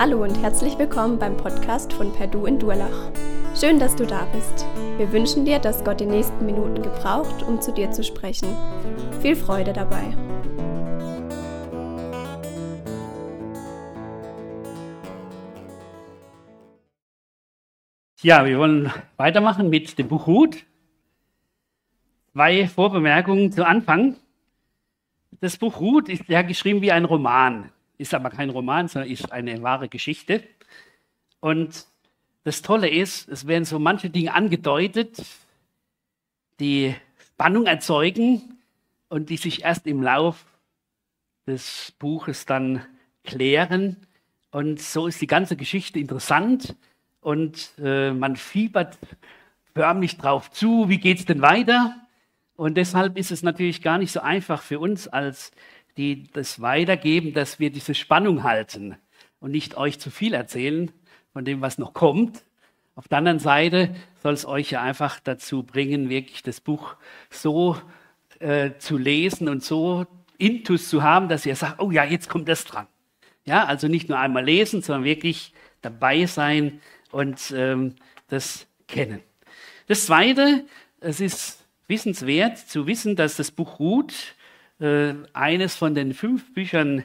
Hallo und herzlich willkommen beim Podcast von Perdu in Durlach. Schön, dass du da bist. Wir wünschen dir, dass Gott die nächsten Minuten gebraucht, um zu dir zu sprechen. Viel Freude dabei. Ja, wir wollen weitermachen mit dem Buch Ruth. Zwei Vorbemerkungen zu Anfang. Das Buch Ruth ist ja geschrieben wie ein Roman ist aber kein Roman, sondern ist eine wahre Geschichte. Und das Tolle ist, es werden so manche Dinge angedeutet, die Spannung erzeugen und die sich erst im Lauf des Buches dann klären. Und so ist die ganze Geschichte interessant und äh, man fiebert förmlich drauf zu, wie geht es denn weiter? Und deshalb ist es natürlich gar nicht so einfach für uns als die das weitergeben, dass wir diese Spannung halten und nicht euch zu viel erzählen von dem, was noch kommt. Auf der anderen Seite soll es euch ja einfach dazu bringen, wirklich das Buch so äh, zu lesen und so Intus zu haben, dass ihr sagt, oh ja, jetzt kommt das dran. Ja, also nicht nur einmal lesen, sondern wirklich dabei sein und ähm, das kennen. Das Zweite, es ist wissenswert zu wissen, dass das Buch Ruth äh, eines von den fünf Büchern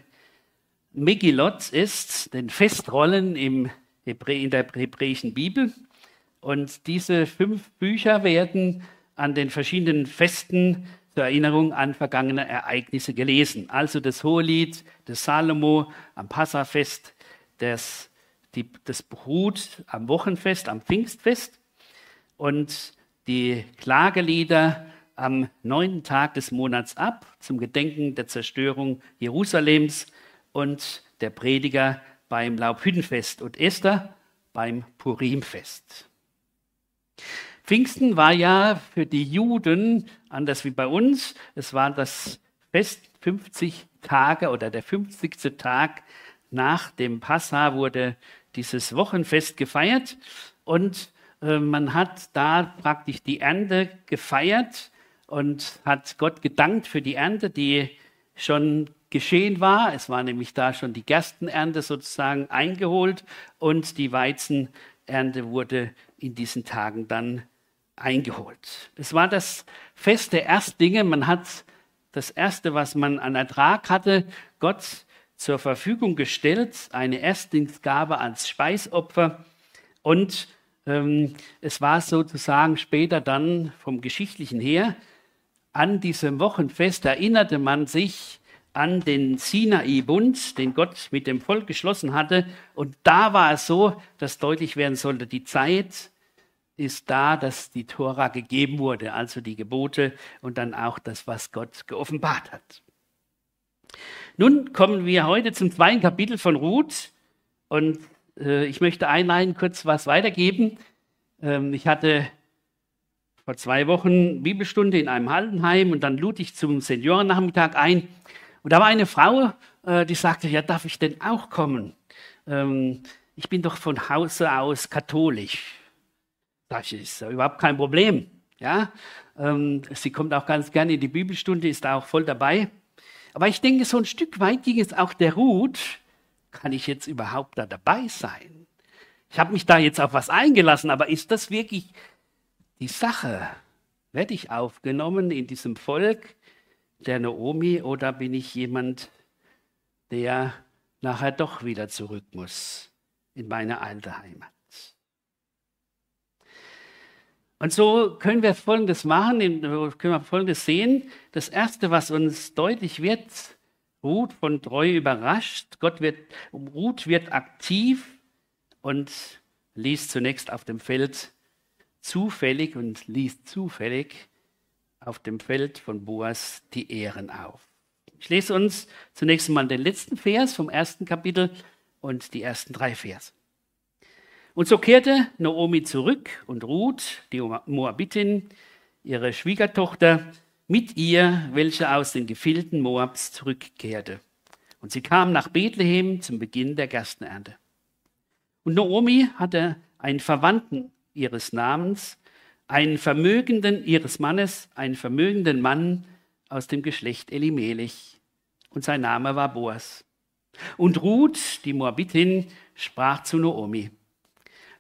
Megillot ist, den Festrollen im in der hebräischen Bibel. Und diese fünf Bücher werden an den verschiedenen Festen zur Erinnerung an vergangene Ereignisse gelesen. Also das Hohelied des Salomo am Passafest, das, die, das Brut am Wochenfest, am Pfingstfest und die Klagelieder am neunten Tag des Monats ab zum Gedenken der Zerstörung Jerusalems und der Prediger beim Laubhüttenfest und Esther beim Purimfest. Pfingsten war ja für die Juden anders wie bei uns. Es war das Fest 50 Tage oder der 50. Tag nach dem Passa wurde dieses Wochenfest gefeiert und äh, man hat da praktisch die Ernte gefeiert und hat Gott gedankt für die Ernte, die schon geschehen war. Es war nämlich da schon die Gerstenernte sozusagen eingeholt und die Weizenernte wurde in diesen Tagen dann eingeholt. Es war das Fest der Erstlinge. Man hat das Erste, was man an Ertrag hatte, Gott zur Verfügung gestellt, eine Erstlingsgabe als Speisopfer. Und ähm, es war sozusagen später dann vom Geschichtlichen her an diesem Wochenfest erinnerte man sich an den Sinai-Bund, den Gott mit dem Volk geschlossen hatte. Und da war es so, dass deutlich werden sollte, die Zeit ist da, dass die Tora gegeben wurde, also die Gebote und dann auch das, was Gott geoffenbart hat. Nun kommen wir heute zum zweiten Kapitel von Ruth und äh, ich möchte einleiten kurz was weitergeben. Ähm, ich hatte vor zwei Wochen Bibelstunde in einem Hallenheim und dann lud ich zum Seniorennachmittag ein. Und da war eine Frau, äh, die sagte, ja, darf ich denn auch kommen? Ähm, ich bin doch von Hause aus katholisch. Das ist überhaupt kein Problem. Ja? Ähm, sie kommt auch ganz gerne in die Bibelstunde, ist auch voll dabei. Aber ich denke, so ein Stück weit ging es auch der Ruth. Kann ich jetzt überhaupt da dabei sein? Ich habe mich da jetzt auf was eingelassen, aber ist das wirklich die Sache. Werde ich aufgenommen in diesem Volk der Naomi oder bin ich jemand, der nachher doch wieder zurück muss in meine alte Heimat? Und so können wir Folgendes machen, können wir Folgendes sehen. Das Erste, was uns deutlich wird, Ruth von Treu überrascht. Gott wird, Ruth wird aktiv und liest zunächst auf dem Feld zufällig und liest zufällig auf dem Feld von Boas die Ehren auf. Ich lese uns zunächst mal den letzten Vers vom ersten Kapitel und die ersten drei Verse. Und so kehrte Naomi zurück und Ruth, die Moabitin, ihre Schwiegertochter, mit ihr, welche aus den Gefilden Moabs zurückkehrte. Und sie kam nach Bethlehem zum Beginn der Gerstenernte. Und Naomi hatte einen Verwandten ihres Namens, einen Vermögenden ihres Mannes, einen vermögenden Mann aus dem Geschlecht Elimelech. Und sein Name war Boas. Und Ruth, die Moabitin, sprach zu Noomi,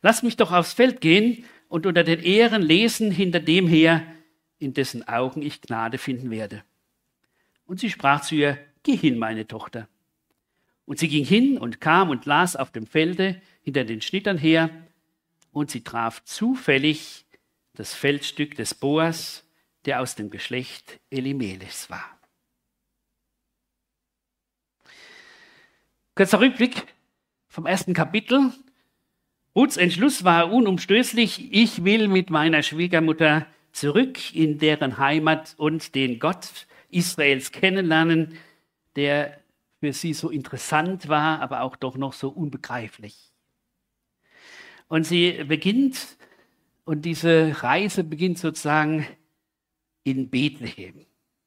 lass mich doch aufs Feld gehen und unter den Ehren lesen hinter dem her, in dessen Augen ich Gnade finden werde. Und sie sprach zu ihr, geh hin, meine Tochter. Und sie ging hin und kam und las auf dem Felde hinter den Schnittern her, und sie traf zufällig das Feldstück des Boas, der aus dem Geschlecht Elimelechs war. Kurzer Rückblick vom ersten Kapitel. Ruths Entschluss war unumstößlich, ich will mit meiner Schwiegermutter zurück in deren Heimat und den Gott Israels kennenlernen, der für sie so interessant war, aber auch doch noch so unbegreiflich. Und sie beginnt, und diese Reise beginnt sozusagen in Bethlehem.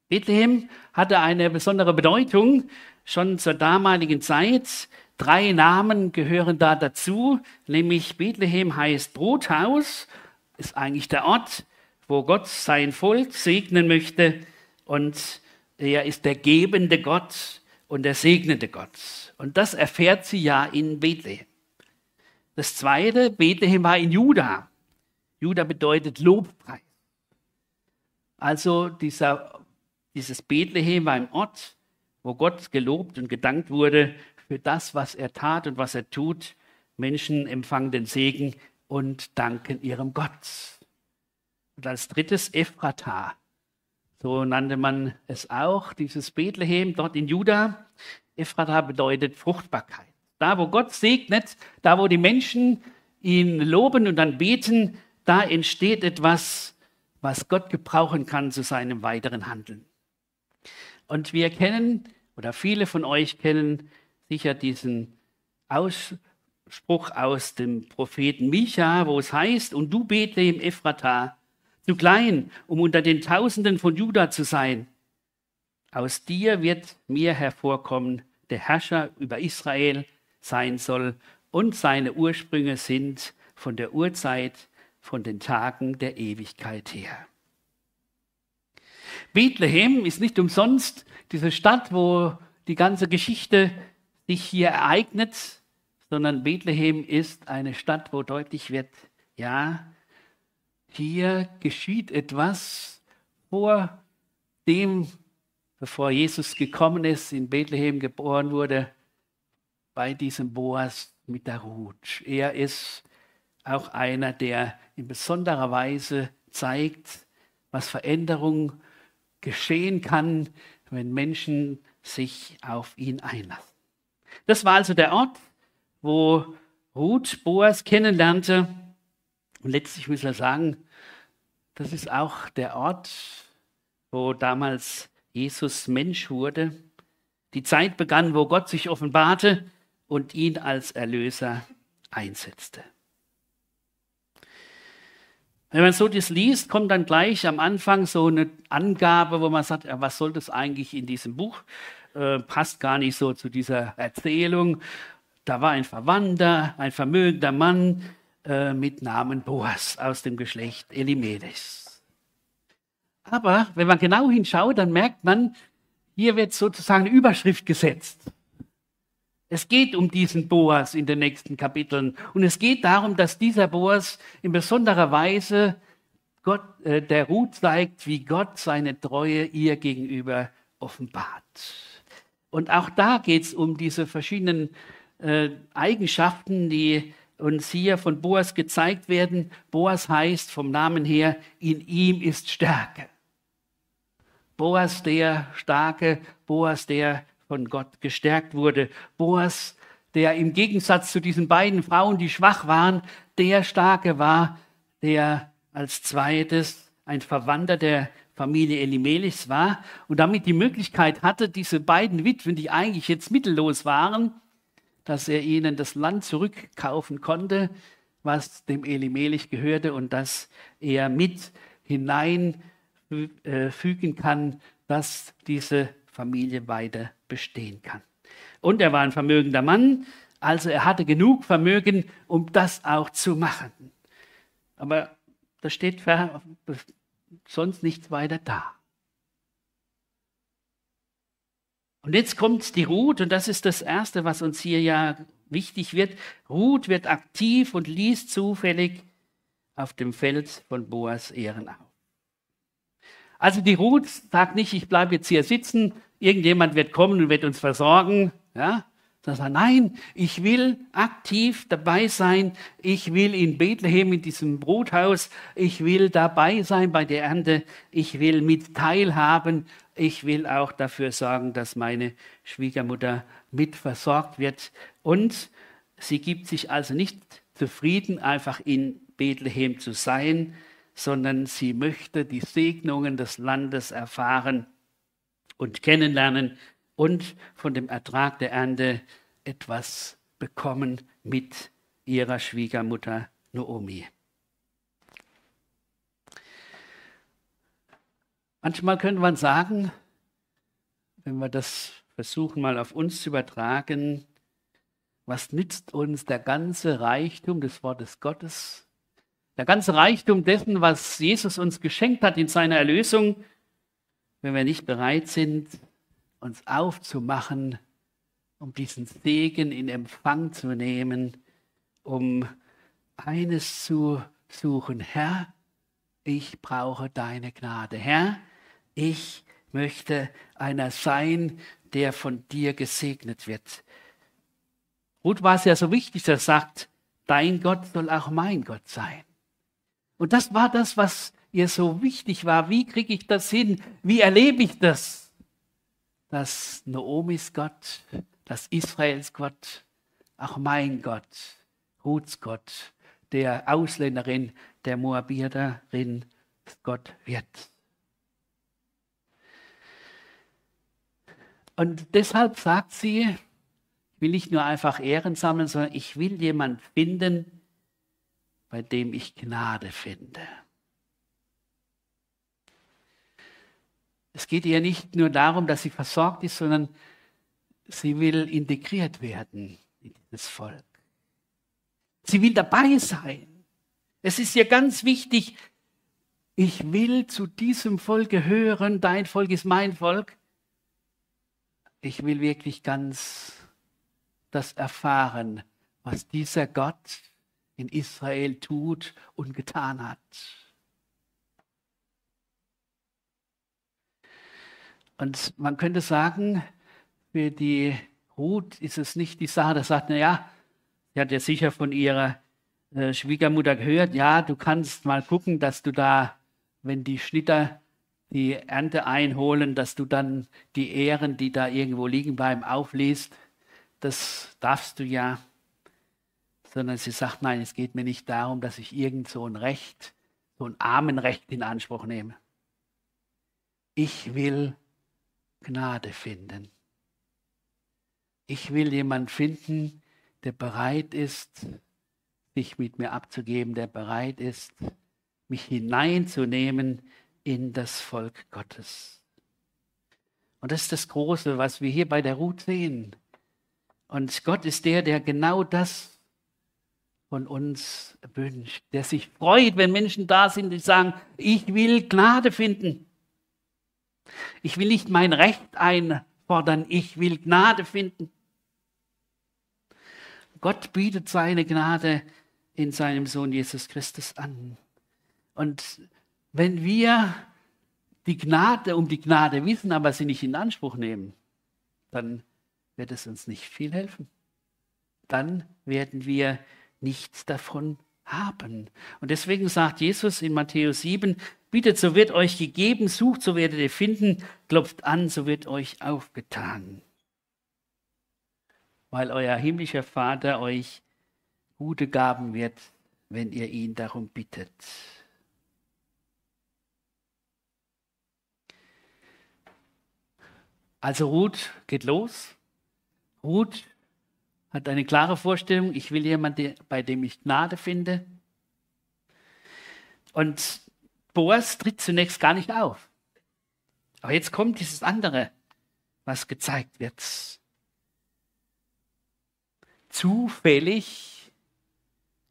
Bethlehem hatte eine besondere Bedeutung schon zur damaligen Zeit. Drei Namen gehören da dazu, nämlich Bethlehem heißt Brothaus, ist eigentlich der Ort, wo Gott sein Volk segnen möchte und er ist der gebende Gott und der segnende Gott. Und das erfährt sie ja in Bethlehem. Das zweite, Bethlehem war in Juda. Juda bedeutet Lobpreis. Also dieser, dieses Bethlehem war ein Ort, wo Gott gelobt und gedankt wurde für das, was er tat und was er tut. Menschen empfangen den Segen und danken ihrem Gott. Und als drittes Ephrata. So nannte man es auch, dieses Bethlehem dort in Juda. Ephrata bedeutet Fruchtbarkeit. Da, wo Gott segnet, da, wo die Menschen ihn loben und dann beten, da entsteht etwas, was Gott gebrauchen kann zu seinem weiteren Handeln. Und wir kennen, oder viele von euch kennen sicher diesen Ausspruch aus dem Propheten Micha, wo es heißt, und du Bethlehem Ephrata, zu klein, um unter den Tausenden von Juda zu sein. Aus dir wird mir hervorkommen, der Herrscher über Israel sein soll, und seine Ursprünge sind von der Urzeit, von den Tagen der Ewigkeit her. Bethlehem ist nicht umsonst diese Stadt, wo die ganze Geschichte sich hier ereignet, sondern Bethlehem ist eine Stadt, wo deutlich wird, ja, hier geschieht etwas vor dem, bevor Jesus gekommen ist, in Bethlehem geboren wurde, bei diesem Boas mit der Ruth. Er ist auch einer, der in besonderer Weise zeigt, was Veränderung geschehen kann, wenn Menschen sich auf ihn einlassen. Das war also der Ort, wo Ruth Boas kennenlernte. Und letztlich muss er sagen, das ist auch der Ort, wo damals Jesus Mensch wurde. Die Zeit begann, wo Gott sich offenbarte und ihn als Erlöser einsetzte. Wenn man so das liest, kommt dann gleich am Anfang so eine Angabe, wo man sagt, was soll das eigentlich in diesem Buch? Äh, passt gar nicht so zu dieser Erzählung. Da war ein Verwandter, ein vermögender Mann äh, mit Namen Boas aus dem Geschlecht Elimelechs. Aber wenn man genau hinschaut, dann merkt man, hier wird sozusagen eine Überschrift gesetzt. Es geht um diesen Boas in den nächsten Kapiteln. Und es geht darum, dass dieser Boas in besonderer Weise Gott, äh, der Ruth zeigt, wie Gott seine Treue ihr gegenüber offenbart. Und auch da geht es um diese verschiedenen äh, Eigenschaften, die uns hier von Boas gezeigt werden. Boas heißt vom Namen her, in ihm ist Stärke. Boas der Starke, Boas der von Gott gestärkt wurde. Boas, der im Gegensatz zu diesen beiden Frauen, die schwach waren, der Starke war, der als zweites ein Verwandter der Familie Elimelechs war und damit die Möglichkeit hatte, diese beiden Witwen, die eigentlich jetzt mittellos waren, dass er ihnen das Land zurückkaufen konnte, was dem Elimelech gehörte und dass er mit hineinfügen kann, dass diese Familie weiter bestehen kann. Und er war ein vermögender Mann, also er hatte genug Vermögen, um das auch zu machen. Aber da steht sonst nichts weiter da. Und jetzt kommt die Ruth und das ist das Erste, was uns hier ja wichtig wird. Ruth wird aktiv und liest zufällig auf dem Feld von Boas Ehren auf. Also die Ruth sagt nicht, ich bleibe jetzt hier sitzen, irgendjemand wird kommen und wird uns versorgen. Ja? Sondern nein, ich will aktiv dabei sein. Ich will in Bethlehem, in diesem Brothaus, ich will dabei sein bei der Ernte. Ich will mit teilhaben. Ich will auch dafür sorgen, dass meine Schwiegermutter mit versorgt wird. Und sie gibt sich also nicht zufrieden, einfach in Bethlehem zu sein, sondern sie möchte die Segnungen des Landes erfahren und kennenlernen und von dem Ertrag der Ernte etwas bekommen mit ihrer Schwiegermutter Noomi. Manchmal könnte man sagen, wenn wir das versuchen mal auf uns zu übertragen, was nützt uns der ganze Reichtum des Wortes Gottes, der ganze Reichtum dessen, was Jesus uns geschenkt hat in seiner Erlösung, wenn wir nicht bereit sind, uns aufzumachen, um diesen Segen in Empfang zu nehmen, um eines zu suchen. Herr, ich brauche deine Gnade. Herr, ich möchte einer sein, der von dir gesegnet wird. Ruth war es ja so wichtig, dass er sagt, dein Gott soll auch mein Gott sein. Und das war das, was ihr so wichtig war. Wie kriege ich das hin? Wie erlebe ich das? Dass Noomis Gott, dass Israels Gott, auch mein Gott, Ruths Gott, der Ausländerin, der Moabiterin Gott wird. Und deshalb sagt sie, ich will nicht nur einfach Ehren sammeln, sondern ich will jemanden finden, bei dem ich Gnade finde. Es geht ihr nicht nur darum, dass sie versorgt ist, sondern sie will integriert werden in dieses Volk. Sie will dabei sein. Es ist ihr ganz wichtig, ich will zu diesem Volk gehören, dein Volk ist mein Volk. Ich will wirklich ganz das erfahren, was dieser Gott in Israel tut und getan hat. Und man könnte sagen, für die Ruth ist es nicht die Sache, dass sagt, naja, sie hat ja sicher von ihrer äh, Schwiegermutter gehört, ja, du kannst mal gucken, dass du da, wenn die Schnitter die Ernte einholen, dass du dann die Ehren, die da irgendwo liegen bleiben, aufliest. Das darfst du ja sondern sie sagt, nein, es geht mir nicht darum, dass ich irgend so ein Recht, so ein Armenrecht in Anspruch nehme. Ich will Gnade finden. Ich will jemanden finden, der bereit ist, sich mit mir abzugeben, der bereit ist, mich hineinzunehmen in das Volk Gottes. Und das ist das Große, was wir hier bei der Ruth sehen. Und Gott ist der, der genau das von uns wünscht, der sich freut, wenn Menschen da sind, die sagen, ich will Gnade finden. Ich will nicht mein Recht einfordern, ich will Gnade finden. Gott bietet seine Gnade in seinem Sohn Jesus Christus an. Und wenn wir die Gnade um die Gnade wissen, aber sie nicht in Anspruch nehmen, dann wird es uns nicht viel helfen. Dann werden wir nichts davon haben. Und deswegen sagt Jesus in Matthäus 7, bittet, so wird euch gegeben, sucht, so werdet ihr finden, klopft an, so wird euch aufgetan. Weil euer himmlischer Vater euch gute Gaben wird, wenn ihr ihn darum bittet. Also Ruth geht los. Ruth hat eine klare Vorstellung, ich will jemanden, bei dem ich Gnade finde. Und Boas tritt zunächst gar nicht auf. Aber jetzt kommt dieses andere, was gezeigt wird. Zufällig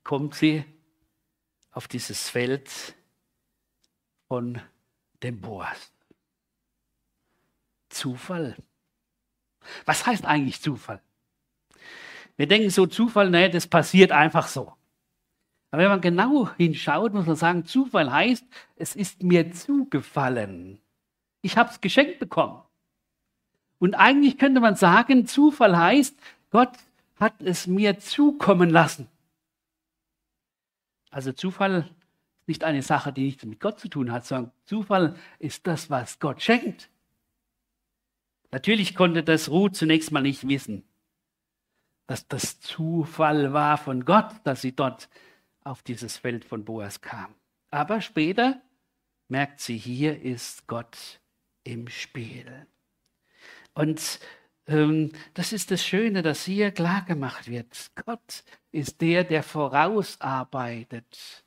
kommt sie auf dieses Feld von dem Boas. Zufall. Was heißt eigentlich Zufall? Wir denken so, Zufall, nee, das passiert einfach so. Aber wenn man genau hinschaut, muss man sagen, Zufall heißt, es ist mir zugefallen. Ich habe es geschenkt bekommen. Und eigentlich könnte man sagen, Zufall heißt, Gott hat es mir zukommen lassen. Also Zufall ist nicht eine Sache, die nichts mit Gott zu tun hat, sondern Zufall ist das, was Gott schenkt. Natürlich konnte das Ruth zunächst mal nicht wissen, dass das Zufall war von Gott, dass sie dort auf dieses Feld von Boas kam. Aber später merkt sie, hier ist Gott im Spiel. Und ähm, das ist das Schöne, dass hier klar gemacht wird. Gott ist der, der vorausarbeitet,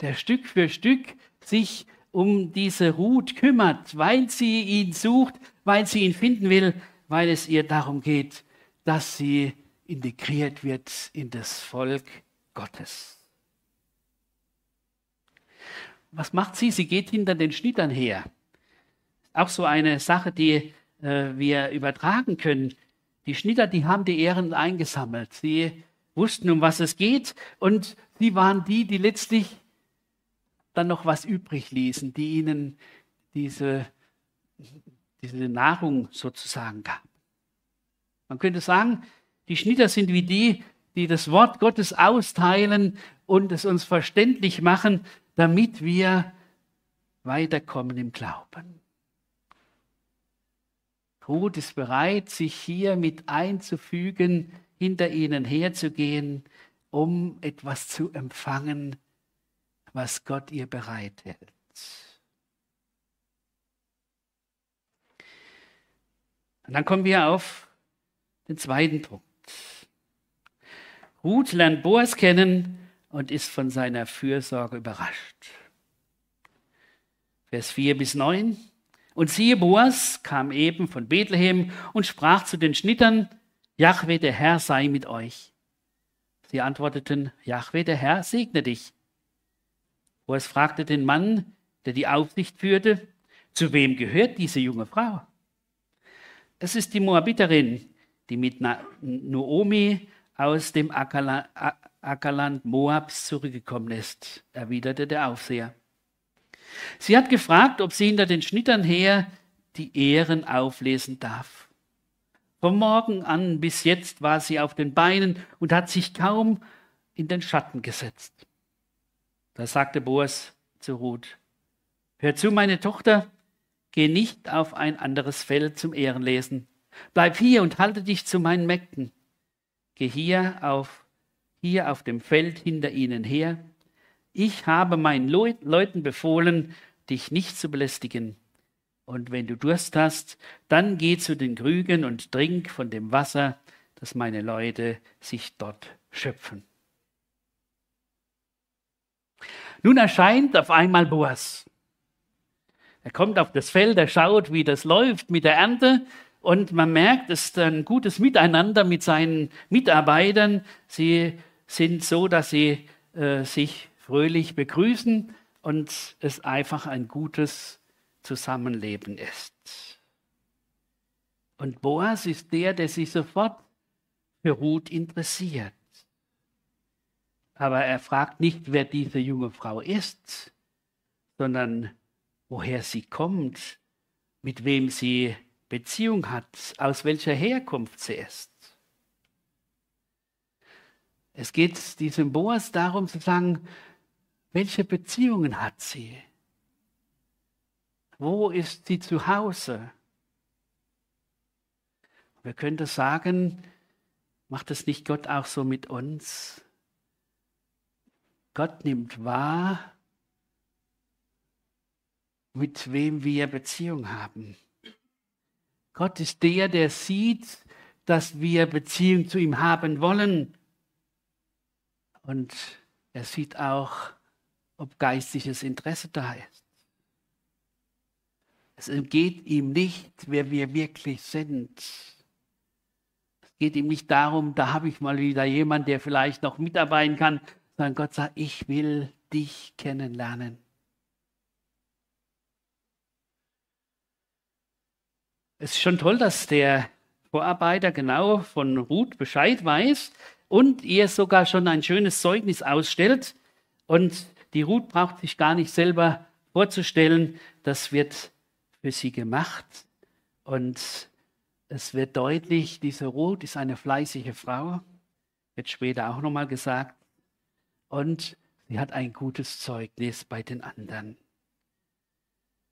der Stück für Stück sich um diese Ruth kümmert, weil sie ihn sucht, weil sie ihn finden will, weil es ihr darum geht, dass sie integriert wird in das Volk Gottes. Was macht sie? Sie geht hinter den Schnittern her. Auch so eine Sache, die äh, wir übertragen können. Die Schnitter, die haben die Ehren eingesammelt. Sie wussten, um was es geht und sie waren die, die letztlich dann noch was übrig ließen, die ihnen diese, diese Nahrung sozusagen gab. Man könnte sagen, die Schnitter sind wie die, die das Wort Gottes austeilen und es uns verständlich machen, damit wir weiterkommen im Glauben. Ruth ist bereit, sich hier mit einzufügen, hinter ihnen herzugehen, um etwas zu empfangen, was Gott ihr bereithält. Und dann kommen wir auf den zweiten Punkt. Ruth lernt Boas kennen und ist von seiner Fürsorge überrascht. Vers 4 bis 9. Und siehe, Boas kam eben von Bethlehem und sprach zu den Schnittern, Jahwe, der Herr sei mit euch. Sie antworteten, Jahwe, der Herr segne dich. Boas fragte den Mann, der die Aufsicht führte, zu wem gehört diese junge Frau? Es ist die Moabiterin, die mit Noomi aus dem Ackerland Moabs zurückgekommen ist, erwiderte der Aufseher. Sie hat gefragt, ob sie hinter den Schnittern her die Ehren auflesen darf. Vom Morgen an bis jetzt war sie auf den Beinen und hat sich kaum in den Schatten gesetzt. Da sagte Boas zu Ruth, Hör zu, meine Tochter, geh nicht auf ein anderes Feld zum Ehrenlesen. Bleib hier und halte dich zu meinen Mägden. Geh hier auf, hier auf dem Feld hinter ihnen her ich habe meinen Leuten befohlen, dich nicht zu belästigen. Und wenn du Durst hast, dann geh zu den Krügen und trink von dem Wasser, das meine Leute sich dort schöpfen. Nun erscheint auf einmal Boas. Er kommt auf das Feld, er schaut, wie das läuft mit der Ernte und man merkt, es ist ein gutes Miteinander mit seinen Mitarbeitern. Sie sind so, dass sie äh, sich fröhlich begrüßen und es einfach ein gutes Zusammenleben ist. Und Boas ist der, der sich sofort für Ruth interessiert. Aber er fragt nicht, wer diese junge Frau ist, sondern woher sie kommt, mit wem sie Beziehung hat, aus welcher Herkunft sie ist. Es geht diesem Boas darum zu sagen, welche Beziehungen hat sie? Wo ist sie zu Hause? Wir könnten sagen, macht es nicht Gott auch so mit uns? Gott nimmt wahr, mit wem wir Beziehung haben. Gott ist der, der sieht, dass wir Beziehung zu ihm haben wollen. Und er sieht auch, ob geistliches Interesse da ist. Es geht ihm nicht, wer wir wirklich sind. Es geht ihm nicht darum, da habe ich mal wieder jemand, der vielleicht noch mitarbeiten kann, sondern Gott sagt, ich will dich kennenlernen. Es ist schon toll, dass der Vorarbeiter genau von Ruth Bescheid weiß und ihr sogar schon ein schönes Zeugnis ausstellt. Und die Ruth braucht sich gar nicht selber vorzustellen, das wird für sie gemacht. Und es wird deutlich, diese Ruth ist eine fleißige Frau, wird später auch nochmal gesagt. Und sie hat ein gutes Zeugnis bei den anderen.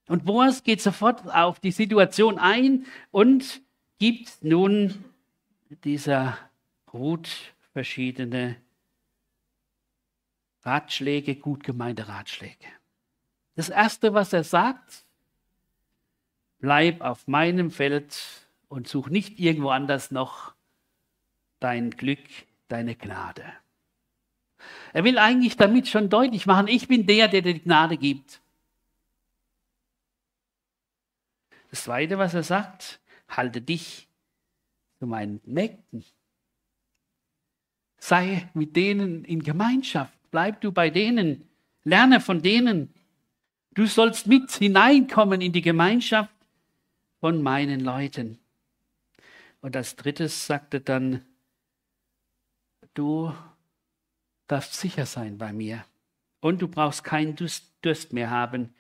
Und Boas geht sofort auf die Situation ein und gibt nun dieser Ruth verschiedene Ratschläge, gut gemeinte Ratschläge. Das Erste, was er sagt, bleib auf meinem Feld und such nicht irgendwo anders noch dein Glück, deine Gnade. Er will eigentlich damit schon deutlich machen, ich bin der, der dir die Gnade gibt. Das Zweite, was er sagt, halte dich zu meinen Mägden. Sei mit denen in Gemeinschaft, bleib du bei denen, lerne von denen. Du sollst mit hineinkommen in die Gemeinschaft von meinen Leuten. Und als drittes sagte dann, du darfst sicher sein bei mir. Und du brauchst keinen Durst mehr haben.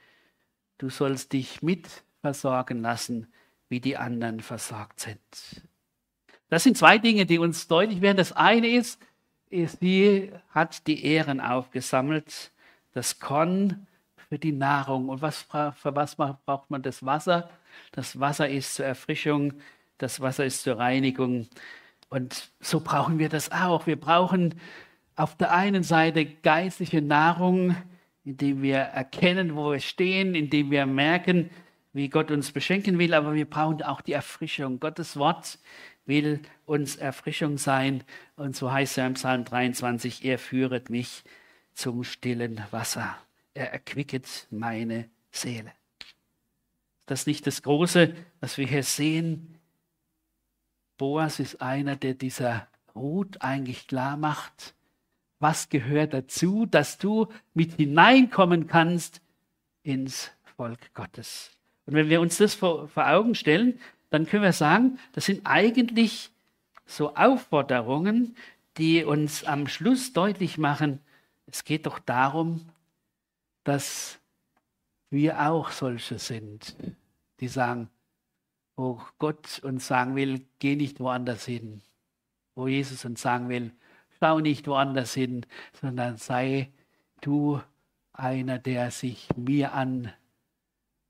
Du sollst dich mit versorgen lassen, wie die anderen versorgt sind. Das sind zwei Dinge, die uns deutlich werden. Das eine ist, sie hat die Ehren aufgesammelt, das Korn für die Nahrung. Und was, für was braucht man das Wasser? Das Wasser ist zur Erfrischung, das Wasser ist zur Reinigung. Und so brauchen wir das auch. Wir brauchen auf der einen Seite geistliche Nahrung, indem wir erkennen, wo wir stehen, indem wir merken, wie Gott uns beschenken will, aber wir brauchen auch die Erfrischung. Gottes Wort will uns Erfrischung sein. Und so heißt er im Psalm 23, er führet mich zum stillen Wasser. Er erquicket meine Seele. Das ist nicht das Große, was wir hier sehen. Boas ist einer, der dieser Ruth eigentlich klar macht, was gehört dazu, dass du mit hineinkommen kannst ins Volk Gottes. Und wenn wir uns das vor, vor Augen stellen, dann können wir sagen, das sind eigentlich so Aufforderungen, die uns am Schluss deutlich machen, es geht doch darum, dass wir auch solche sind, die sagen, wo Gott uns sagen will, geh nicht woanders hin. Wo Jesus uns sagen will, schau nicht woanders hin, sondern sei du einer, der sich mir an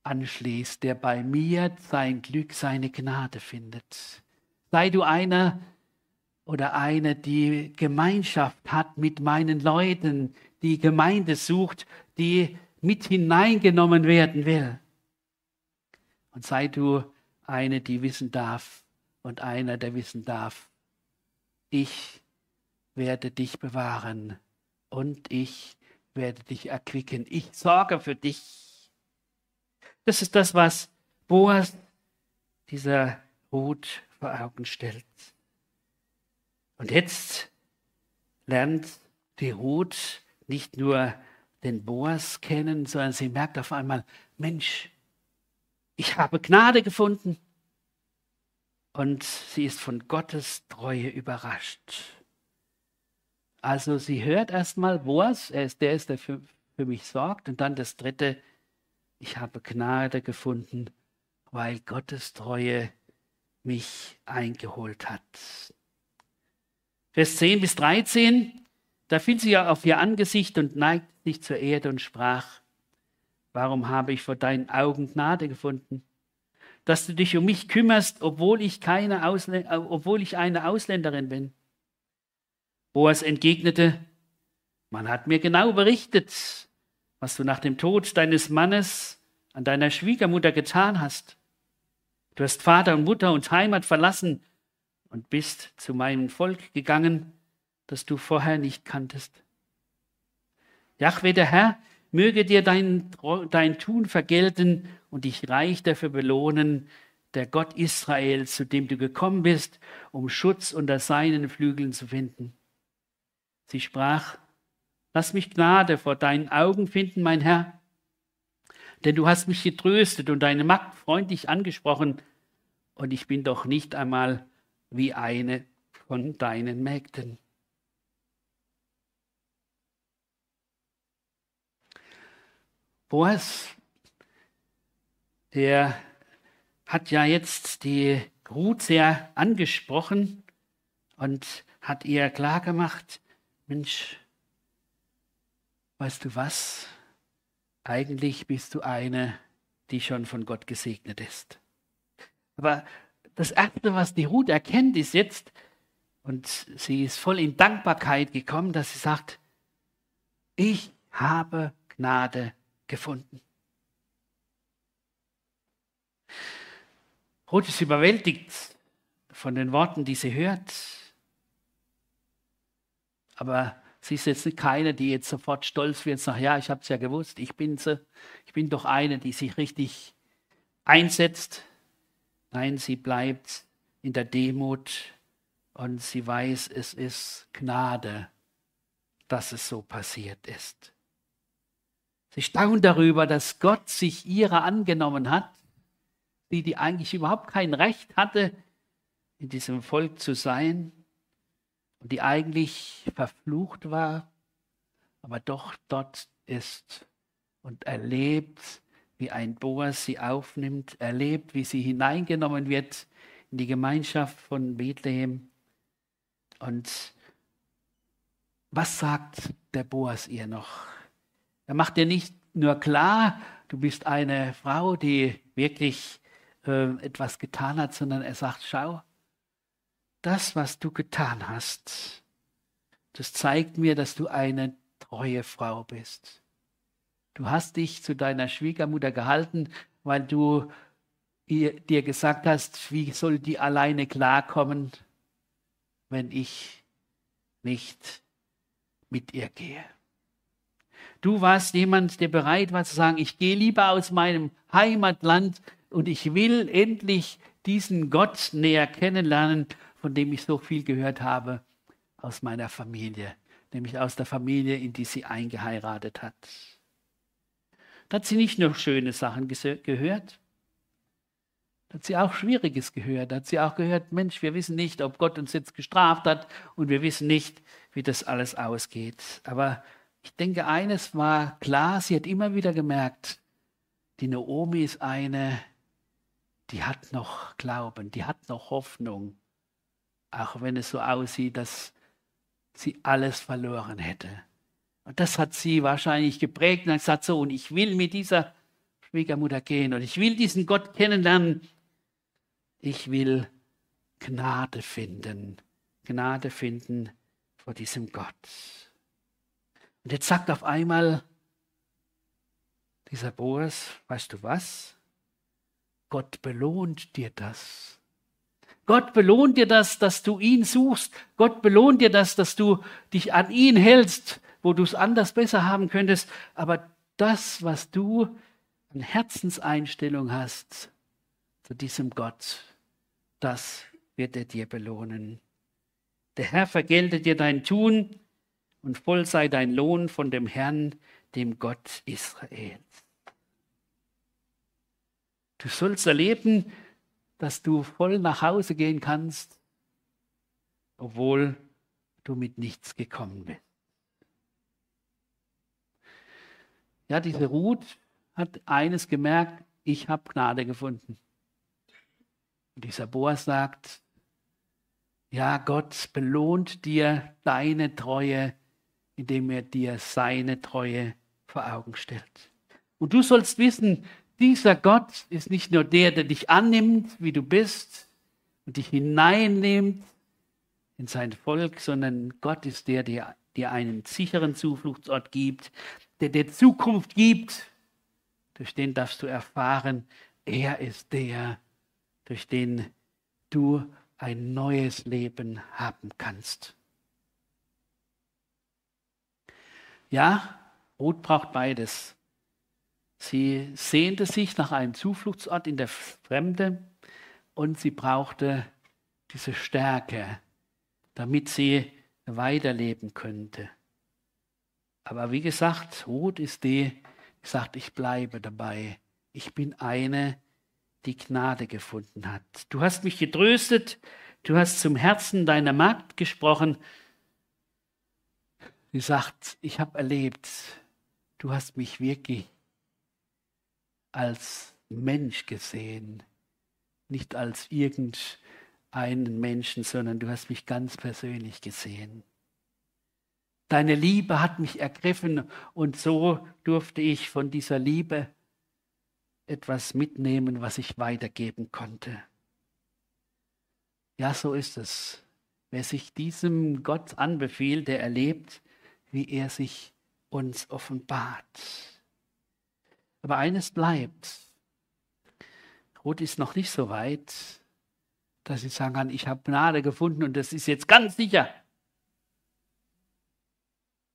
anschließt, der bei mir sein Glück, seine Gnade findet. Sei du einer oder eine, die Gemeinschaft hat mit meinen Leuten, die Gemeinde sucht, die mit hineingenommen werden will. Und sei du eine, die wissen darf und einer, der wissen darf, ich werde dich bewahren und ich werde dich erquicken. Ich sorge für dich. Das ist das, was Boas dieser Ruth vor Augen stellt. Und jetzt lernt die Ruth nicht nur den Boas kennen, sondern sie merkt auf einmal, Mensch, ich habe Gnade gefunden. Und sie ist von Gottes Treue überrascht. Also sie hört erstmal Boas, er ist der, der für mich sorgt. Und dann das dritte, ich habe Gnade gefunden, weil Gottes Treue mich eingeholt hat. Vers 10 bis 13, da fiel sie auf ihr Angesicht und neigte sich zur Erde und sprach, warum habe ich vor deinen Augen Gnade gefunden, dass du dich um mich kümmerst, obwohl ich, keine Ausl obwohl ich eine Ausländerin bin? Boas entgegnete, man hat mir genau berichtet, was du nach dem Tod deines Mannes an deiner Schwiegermutter getan hast. Du hast Vater und Mutter und Heimat verlassen und bist zu meinem Volk gegangen, das du vorher nicht kanntest. Jahwe, der Herr, möge dir dein, dein Tun vergelten und dich reich dafür belohnen, der Gott Israel, zu dem du gekommen bist, um Schutz unter seinen Flügeln zu finden. Sie sprach, Lass mich Gnade vor deinen Augen finden, mein Herr. Denn du hast mich getröstet und deine Magd freundlich angesprochen, und ich bin doch nicht einmal wie eine von deinen Mägden. Boas, der hat ja jetzt die Ruth sehr angesprochen und hat ihr klargemacht, Mensch, weißt du was? Eigentlich bist du eine, die schon von Gott gesegnet ist. Aber das Erste, was die Ruth erkennt, ist jetzt, und sie ist voll in Dankbarkeit gekommen, dass sie sagt, ich habe Gnade gefunden. Ruth ist überwältigt von den Worten, die sie hört. Aber sie ist jetzt keine, die jetzt sofort stolz wird und sagt, ja, ich habe es ja gewusst, ich bin sie. Ich bin doch eine, die sich richtig einsetzt. Nein, sie bleibt in der Demut und sie weiß, es ist Gnade, dass es so passiert ist. Sie staunt darüber, dass Gott sich ihrer angenommen hat, die, die eigentlich überhaupt kein Recht hatte, in diesem Volk zu sein und die eigentlich verflucht war, aber doch dort ist und erlebt, wie ein Boas sie aufnimmt, erlebt, wie sie hineingenommen wird in die Gemeinschaft von Bethlehem. Und was sagt der Boas ihr noch? Er macht dir nicht nur klar, du bist eine Frau, die wirklich äh, etwas getan hat, sondern er sagt, schau, das, was du getan hast, das zeigt mir, dass du eine treue Frau bist. Du hast dich zu deiner Schwiegermutter gehalten, weil du ihr, dir gesagt hast, wie soll die alleine klarkommen, wenn ich nicht mit ihr gehe. Du warst jemand, der bereit war zu sagen, ich gehe lieber aus meinem Heimatland und ich will endlich diesen Gott näher kennenlernen, von dem ich so viel gehört habe aus meiner Familie, nämlich aus der Familie, in die sie eingeheiratet hat. Da hat sie nicht nur schöne Sachen gehört, da hat sie auch Schwieriges gehört. Da hat sie auch gehört, Mensch, wir wissen nicht, ob Gott uns jetzt gestraft hat und wir wissen nicht, wie das alles ausgeht. Aber ich denke, eines war klar, sie hat immer wieder gemerkt, die Naomi ist eine, die hat noch Glauben, die hat noch Hoffnung, auch wenn es so aussieht, dass sie alles verloren hätte. Und das hat sie wahrscheinlich geprägt und hat gesagt, so, und ich will mit dieser Schwiegermutter gehen und ich will diesen Gott kennenlernen. Ich will Gnade finden, Gnade finden vor diesem Gott. Und jetzt sagt auf einmal dieser Boas, weißt du was? Gott belohnt dir das. Gott belohnt dir das, dass du ihn suchst. Gott belohnt dir das, dass du dich an ihn hältst, wo du es anders besser haben könntest. Aber das, was du an Herzenseinstellung hast zu diesem Gott, das wird er dir belohnen. Der Herr vergelte dir dein Tun und voll sei dein Lohn von dem Herrn, dem Gott Israels. Du sollst erleben, dass du voll nach Hause gehen kannst, obwohl du mit nichts gekommen bist. Ja, diese Ruth hat eines gemerkt, ich habe Gnade gefunden. Und dieser Boas sagt, ja, Gott belohnt dir deine Treue, indem er dir seine Treue vor Augen stellt. Und du sollst wissen, dieser Gott ist nicht nur der, der dich annimmt, wie du bist und dich hineinnimmt in sein Volk, sondern Gott ist der, der dir einen sicheren Zufluchtsort gibt, der dir Zukunft gibt. Durch den darfst du erfahren, er ist der, durch den du ein neues Leben haben kannst. Ja, Ruth braucht beides. Sie sehnte sich nach einem Zufluchtsort in der Fremde und sie brauchte diese Stärke, damit sie weiterleben könnte. Aber wie gesagt, Ruth ist die, die sagt, ich bleibe dabei. Ich bin eine, die Gnade gefunden hat. Du hast mich getröstet, Du hast zum Herzen deiner Magd gesprochen. Sie sagt, ich habe erlebt, du hast mich wirklich als Mensch gesehen, nicht als irgendeinen Menschen, sondern du hast mich ganz persönlich gesehen. Deine Liebe hat mich ergriffen und so durfte ich von dieser Liebe etwas mitnehmen, was ich weitergeben konnte. Ja, so ist es. Wer sich diesem Gott anbefiehlt, der erlebt, wie er sich uns offenbart. Aber eines bleibt. Ruth ist noch nicht so weit, dass sie sagen kann, ich habe Gnade gefunden und das ist jetzt ganz sicher.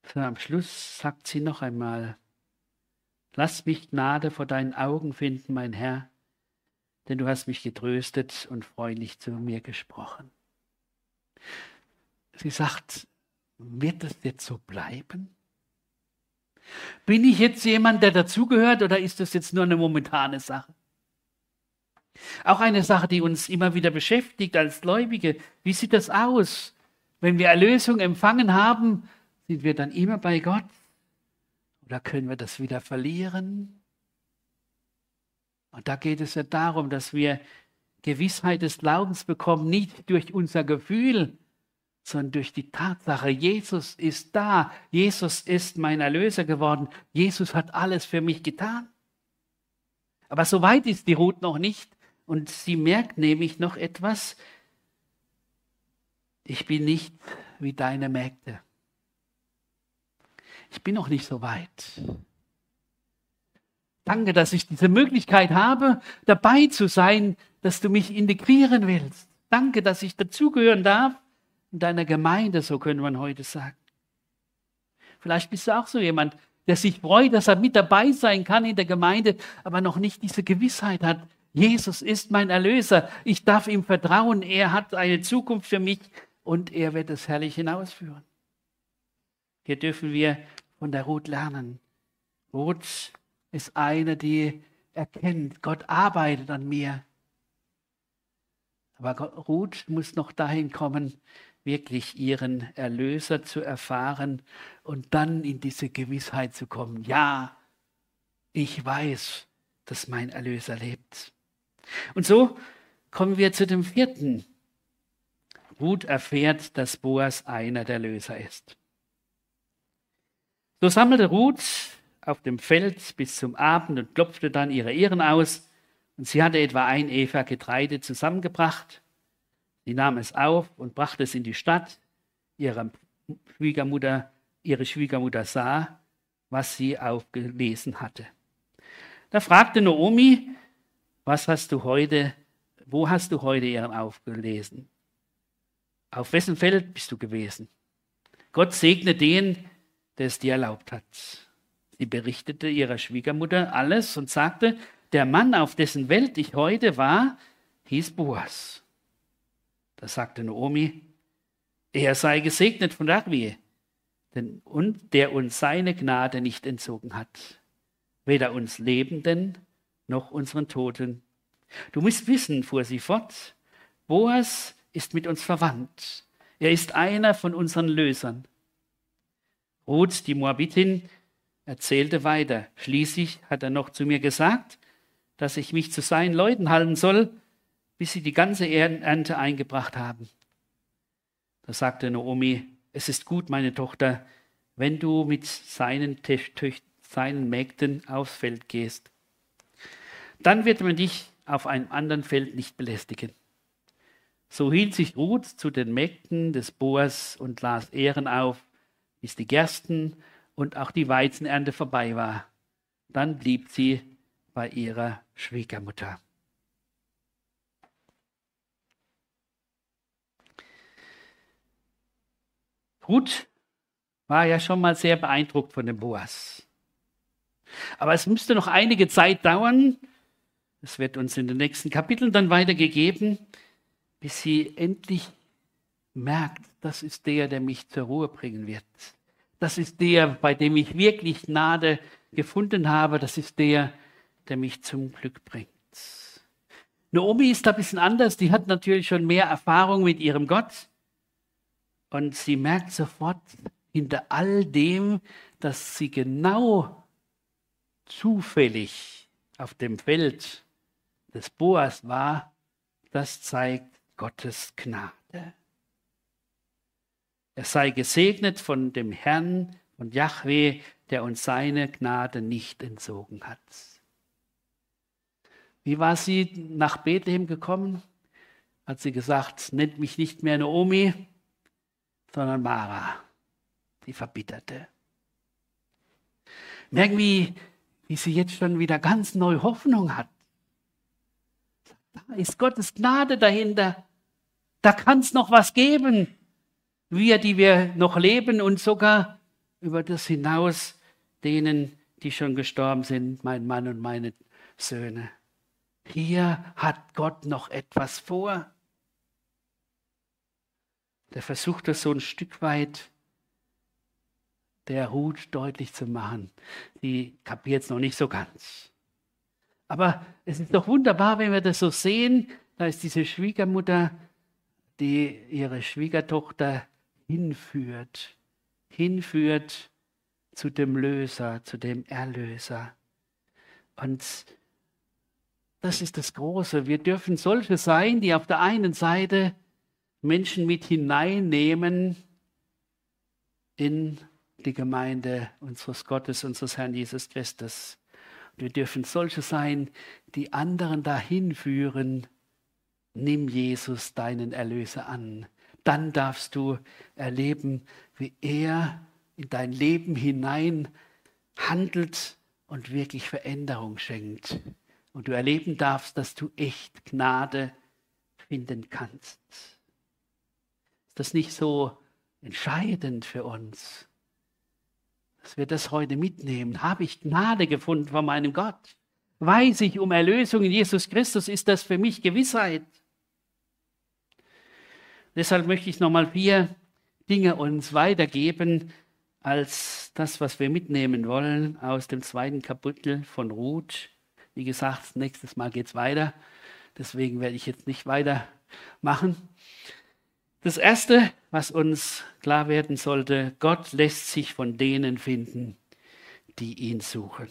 Sondern am Schluss sagt sie noch einmal, lass mich Gnade vor deinen Augen finden, mein Herr, denn du hast mich getröstet und freundlich zu mir gesprochen. Sie sagt, wird es jetzt so bleiben? Bin ich jetzt jemand, der dazugehört oder ist das jetzt nur eine momentane Sache? Auch eine Sache, die uns immer wieder beschäftigt als Gläubige. Wie sieht das aus? Wenn wir Erlösung empfangen haben, sind wir dann immer bei Gott? Oder können wir das wieder verlieren? Und da geht es ja darum, dass wir Gewissheit des Glaubens bekommen, nicht durch unser Gefühl, sondern durch die Tatsache, Jesus ist da, Jesus ist mein Erlöser geworden, Jesus hat alles für mich getan. Aber so weit ist die Ruth noch nicht und sie merkt nämlich noch etwas, ich bin nicht wie deine Mägde. Ich bin noch nicht so weit. Danke, dass ich diese Möglichkeit habe, dabei zu sein, dass du mich integrieren willst. Danke, dass ich dazugehören darf in deiner Gemeinde, so könnte man heute sagen. Vielleicht bist du auch so jemand, der sich freut, dass er mit dabei sein kann in der Gemeinde, aber noch nicht diese Gewissheit hat. Jesus ist mein Erlöser. Ich darf ihm vertrauen. Er hat eine Zukunft für mich und er wird es herrlich hinausführen. Hier dürfen wir von der Ruth lernen. Ruth ist eine, die erkennt, Gott arbeitet an mir. Aber Ruth muss noch dahin kommen, wirklich ihren Erlöser zu erfahren und dann in diese Gewissheit zu kommen. Ja, ich weiß, dass mein Erlöser lebt. Und so kommen wir zu dem vierten. Ruth erfährt, dass Boas einer der Löser ist. So sammelte Ruth auf dem Feld bis zum Abend und klopfte dann ihre Ehren aus. Und sie hatte etwa ein Eva Getreide zusammengebracht. Sie nahm es auf und brachte es in die Stadt. Ihre Schwiegermutter, ihre Schwiegermutter sah, was sie aufgelesen hatte. Da fragte Naomi, was hast du heute, wo hast du heute ihren aufgelesen? Auf wessen Feld bist du gewesen? Gott segne den, der es dir erlaubt hat. Sie berichtete ihrer Schwiegermutter alles und sagte, der Mann, auf dessen Welt ich heute war, hieß Boas. Da sagte Naomi, er sei gesegnet von Yahweh, denn und der uns seine Gnade nicht entzogen hat, weder uns Lebenden noch unseren Toten. Du musst wissen, fuhr sie fort, Boas ist mit uns verwandt. Er ist einer von unseren Lösern. Ruth, die Moabitin, erzählte weiter. Schließlich hat er noch zu mir gesagt, dass ich mich zu seinen Leuten halten soll, bis sie die ganze Ernte eingebracht haben. Da sagte Naomi, es ist gut, meine Tochter, wenn du mit seinen, seinen Mägden aufs Feld gehst. Dann wird man dich auf einem anderen Feld nicht belästigen. So hielt sich Ruth zu den Mägden des Boas und las Ehren auf, bis die Gersten und auch die Weizenernte vorbei war. Dann blieb sie bei ihrer Schwiegermutter. Ruth war ja schon mal sehr beeindruckt von dem Boas. Aber es müsste noch einige Zeit dauern, es wird uns in den nächsten Kapiteln dann weitergegeben, bis sie endlich merkt, das ist der, der mich zur Ruhe bringen wird. Das ist der, bei dem ich wirklich Gnade gefunden habe. Das ist der, der mich zum Glück bringt. Naomi ist da ein bisschen anders. Die hat natürlich schon mehr Erfahrung mit ihrem Gott. Und sie merkt sofort hinter all dem, dass sie genau zufällig auf dem Feld des Boas war, das zeigt Gottes Gnade. Er sei gesegnet von dem Herrn, von Yahweh, der uns seine Gnade nicht entzogen hat. Wie war sie nach Bethlehem gekommen? Hat sie gesagt, nennt mich nicht mehr Naomi, sondern Mara, die Verbitterte. Merken wie, wie sie jetzt schon wieder ganz neue Hoffnung hat. Da ist Gottes Gnade dahinter. Da kann es noch was geben. Wir, die wir noch leben und sogar über das hinaus denen, die schon gestorben sind, mein Mann und meine Söhne. Hier hat Gott noch etwas vor. Der versucht das so ein Stück weit der Ruth deutlich zu machen. Die kapiert es noch nicht so ganz. Aber es ist doch wunderbar, wenn wir das so sehen. Da ist diese Schwiegermutter, die ihre Schwiegertochter hinführt, hinführt zu dem Löser, zu dem Erlöser. Und das ist das Große. Wir dürfen solche sein, die auf der einen Seite Menschen mit hineinnehmen in die Gemeinde unseres Gottes, unseres Herrn Jesus Christus. Wir dürfen solche sein, die anderen dahin führen. Nimm Jesus, deinen Erlöser, an. Dann darfst du erleben, wie er in dein Leben hinein handelt und wirklich Veränderung schenkt. Und du erleben darfst, dass du echt Gnade finden kannst. Das nicht so entscheidend für uns? dass wir das heute mitnehmen. Habe ich Gnade gefunden von meinem Gott? Weiß ich um Erlösung in Jesus Christus? Ist das für mich Gewissheit? Deshalb möchte ich nochmal vier Dinge uns weitergeben als das, was wir mitnehmen wollen aus dem zweiten Kapitel von Ruth. Wie gesagt, nächstes Mal geht es weiter. Deswegen werde ich jetzt nicht weitermachen. Das Erste, was uns klar werden sollte, Gott lässt sich von denen finden, die ihn suchen.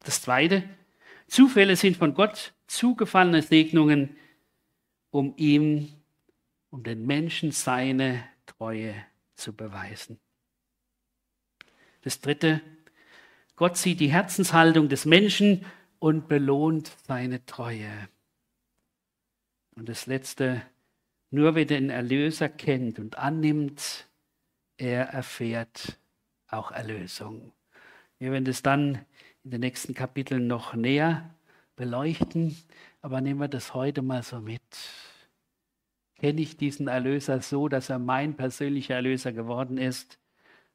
Das Zweite, Zufälle sind von Gott zugefallene Segnungen, um ihm, um den Menschen seine Treue zu beweisen. Das Dritte, Gott sieht die Herzenshaltung des Menschen und belohnt seine Treue. Und das Letzte, nur wer den Erlöser kennt und annimmt, er erfährt auch Erlösung. Wir werden das dann in den nächsten Kapiteln noch näher beleuchten, aber nehmen wir das heute mal so mit. Kenne ich diesen Erlöser so, dass er mein persönlicher Erlöser geworden ist?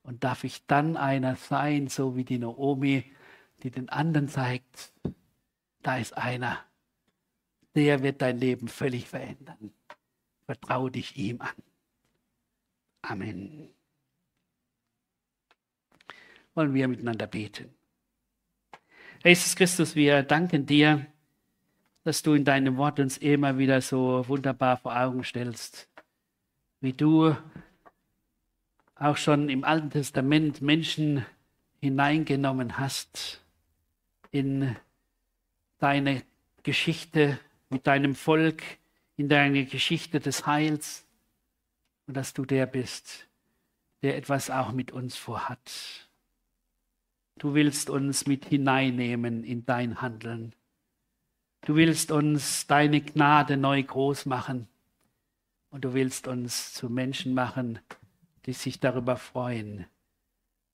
Und darf ich dann einer sein, so wie die Naomi, die den anderen zeigt, da ist einer, der wird dein Leben völlig verändern. Vertraue dich ihm an. Amen. Wollen wir miteinander beten. Jesus Christus, wir danken dir, dass du in deinem Wort uns immer wieder so wunderbar vor Augen stellst, wie du auch schon im Alten Testament Menschen hineingenommen hast in deine Geschichte mit deinem Volk, in deine Geschichte des Heils und dass du der bist, der etwas auch mit uns vorhat. Du willst uns mit hineinnehmen in dein Handeln. Du willst uns deine Gnade neu groß machen und du willst uns zu Menschen machen, die sich darüber freuen,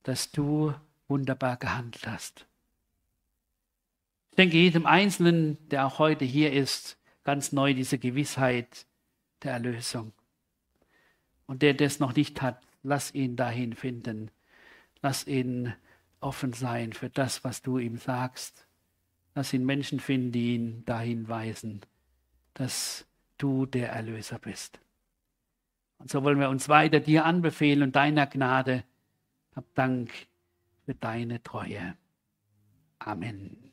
dass du wunderbar gehandelt hast. Ich denke, jedem Einzelnen, der auch heute hier ist, ganz neu diese Gewissheit der Erlösung. Und der das noch nicht hat, lass ihn dahin finden. Lass ihn offen sein für das, was du ihm sagst. Lass ihn Menschen finden, die ihn dahin weisen, dass du der Erlöser bist. Und so wollen wir uns weiter dir anbefehlen und deiner Gnade. Hab Dank für deine Treue. Amen.